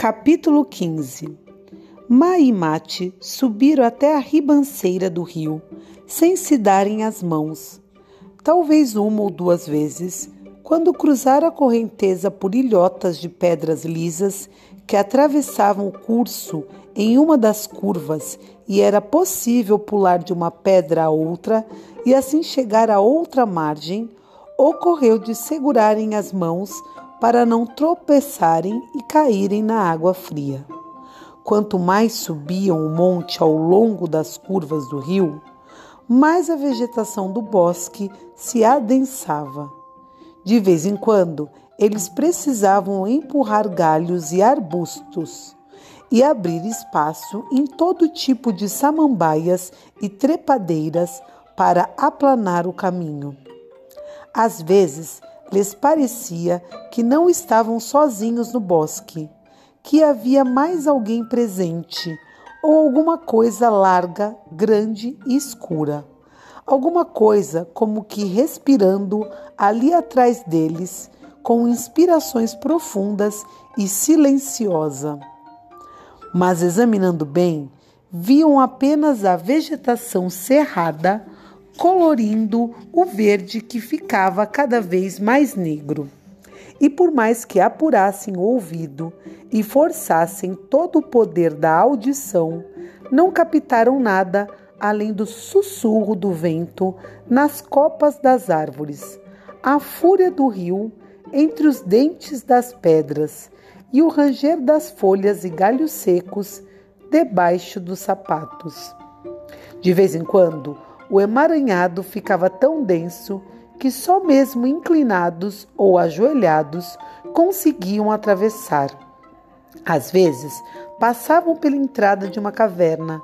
Capítulo 15 Ma e Mate subiram até a ribanceira do rio, sem se darem as mãos. Talvez uma ou duas vezes, quando cruzaram a correnteza por ilhotas de pedras lisas que atravessavam o curso em uma das curvas e era possível pular de uma pedra a outra e assim chegar a outra margem, ocorreu de segurarem as mãos para não tropeçarem e caírem na água fria. Quanto mais subiam o monte ao longo das curvas do rio, mais a vegetação do bosque se adensava. De vez em quando, eles precisavam empurrar galhos e arbustos e abrir espaço em todo tipo de samambaias e trepadeiras para aplanar o caminho. Às vezes, lhes parecia que não estavam sozinhos no bosque, que havia mais alguém presente ou alguma coisa larga, grande e escura. Alguma coisa como que respirando ali atrás deles, com inspirações profundas e silenciosa. Mas examinando bem, viam apenas a vegetação cerrada colorindo o verde que ficava cada vez mais negro. E por mais que apurassem o ouvido e forçassem todo o poder da audição, não captaram nada além do sussurro do vento nas copas das árvores, a fúria do rio entre os dentes das pedras e o ranger das folhas e galhos secos debaixo dos sapatos. De vez em quando, o emaranhado ficava tão denso que só mesmo inclinados ou ajoelhados conseguiam atravessar. Às vezes, passavam pela entrada de uma caverna,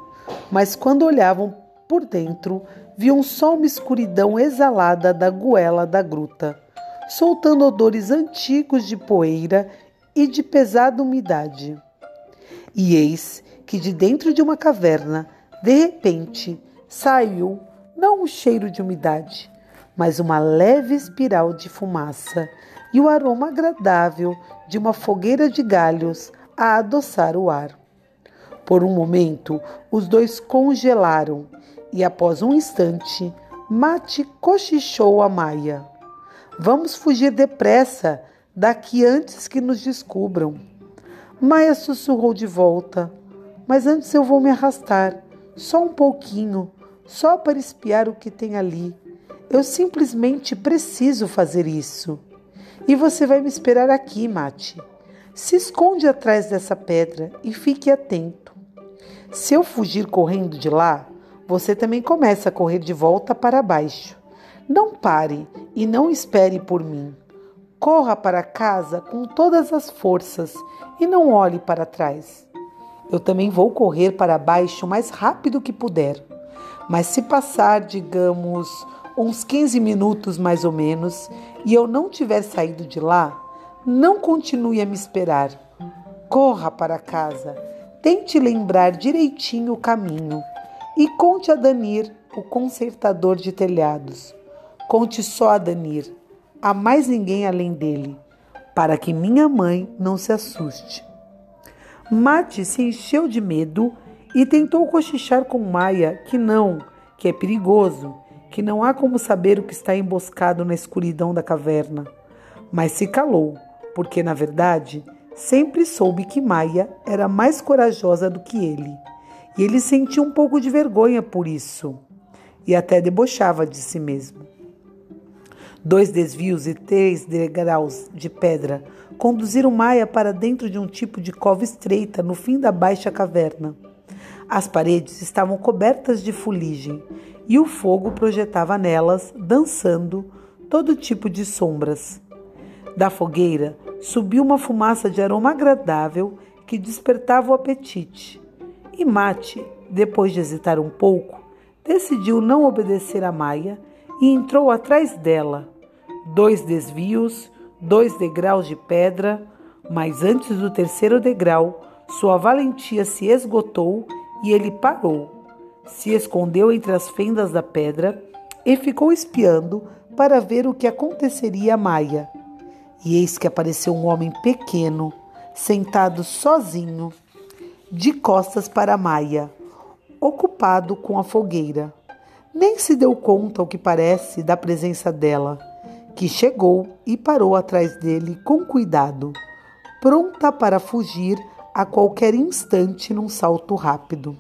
mas quando olhavam por dentro, viam só uma escuridão exalada da goela da gruta, soltando odores antigos de poeira e de pesada umidade. E eis que de dentro de uma caverna, de repente, saiu não um cheiro de umidade, mas uma leve espiral de fumaça e o aroma agradável de uma fogueira de galhos a adoçar o ar. Por um momento, os dois congelaram e, após um instante, Mate cochichou a Maia. Vamos fugir depressa daqui antes que nos descubram. Maia sussurrou de volta. Mas antes eu vou me arrastar, só um pouquinho, só para espiar o que tem ali. Eu simplesmente preciso fazer isso. E você vai me esperar aqui, Mate. Se esconde atrás dessa pedra e fique atento. Se eu fugir correndo de lá, você também começa a correr de volta para baixo. Não pare e não espere por mim. Corra para casa com todas as forças e não olhe para trás. Eu também vou correr para baixo o mais rápido que puder. Mas se passar, digamos, uns 15 minutos mais ou menos, e eu não tiver saído de lá, não continue a me esperar. Corra para casa, tente lembrar direitinho o caminho e conte a Danir, o consertador de telhados. Conte só a Danir, a mais ninguém além dele, para que minha mãe não se assuste. Mate se encheu de medo e tentou cochichar com Maia que não, que é perigoso, que não há como saber o que está emboscado na escuridão da caverna. Mas se calou, porque na verdade sempre soube que Maia era mais corajosa do que ele. E ele sentia um pouco de vergonha por isso, e até debochava de si mesmo. Dois desvios e três degraus de pedra conduziram Maia para dentro de um tipo de cova estreita no fim da baixa caverna. As paredes estavam cobertas de fuligem e o fogo projetava nelas, dançando, todo tipo de sombras. Da fogueira subiu uma fumaça de aroma agradável que despertava o apetite. E Mate, depois de hesitar um pouco, decidiu não obedecer a Maia e entrou atrás dela. Dois desvios, dois degraus de pedra, mas antes do terceiro degrau, sua valentia se esgotou e ele parou, se escondeu entre as fendas da pedra e ficou espiando para ver o que aconteceria a Maia. E eis que apareceu um homem pequeno, sentado sozinho, de costas para Maia, ocupado com a fogueira. Nem se deu conta, ao que parece, da presença dela, que chegou e parou atrás dele com cuidado, pronta para fugir a qualquer instante num salto rápido.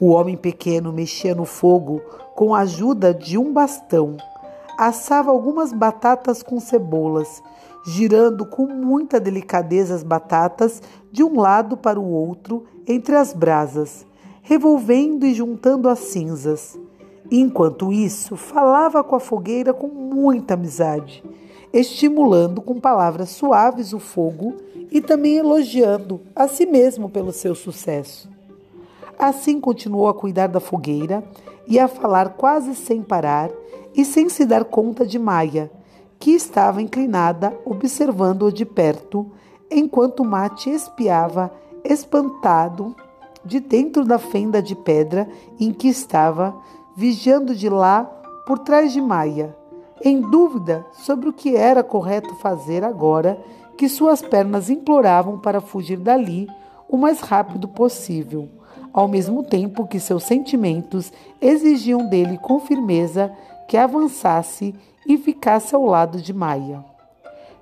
O homem pequeno mexia no fogo com a ajuda de um bastão assava algumas batatas com cebolas, girando com muita delicadeza as batatas de um lado para o outro entre as brasas, revolvendo e juntando as cinzas. Enquanto isso, falava com a fogueira com muita amizade, estimulando com palavras suaves o fogo e também elogiando a si mesmo pelo seu sucesso. Assim continuou a cuidar da fogueira e a falar quase sem parar e sem se dar conta de Maia, que estava inclinada observando-o de perto, enquanto Mate espiava, espantado, de dentro da fenda de pedra em que estava, vigiando de lá por trás de Maia, em dúvida sobre o que era correto fazer agora que suas pernas imploravam para fugir dali o mais rápido possível, ao mesmo tempo que seus sentimentos exigiam dele com firmeza que avançasse e ficasse ao lado de Maia.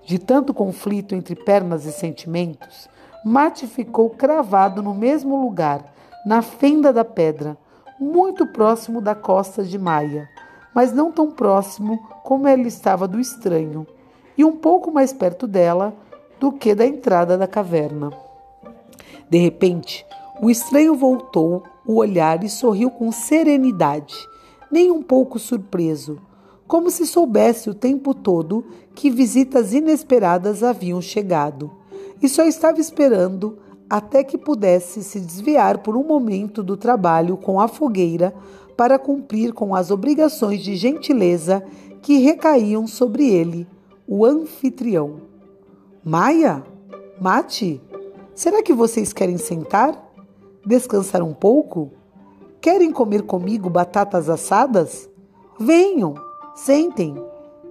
De tanto conflito entre pernas e sentimentos, Mate ficou cravado no mesmo lugar, na fenda da pedra, muito próximo da costa de Maia, mas não tão próximo como ele estava do estranho, e um pouco mais perto dela do que da entrada da caverna. De repente, o estranho voltou o olhar e sorriu com serenidade nem um pouco surpreso, como se soubesse o tempo todo que visitas inesperadas haviam chegado, e só estava esperando até que pudesse se desviar por um momento do trabalho com a fogueira para cumprir com as obrigações de gentileza que recaíam sobre ele, o anfitrião. Maia? Mate? Será que vocês querem sentar? Descansar um pouco? Querem comer comigo batatas assadas? Venham, sentem.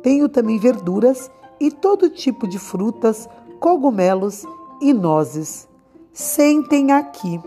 Tenho também verduras e todo tipo de frutas, cogumelos e nozes. Sentem aqui.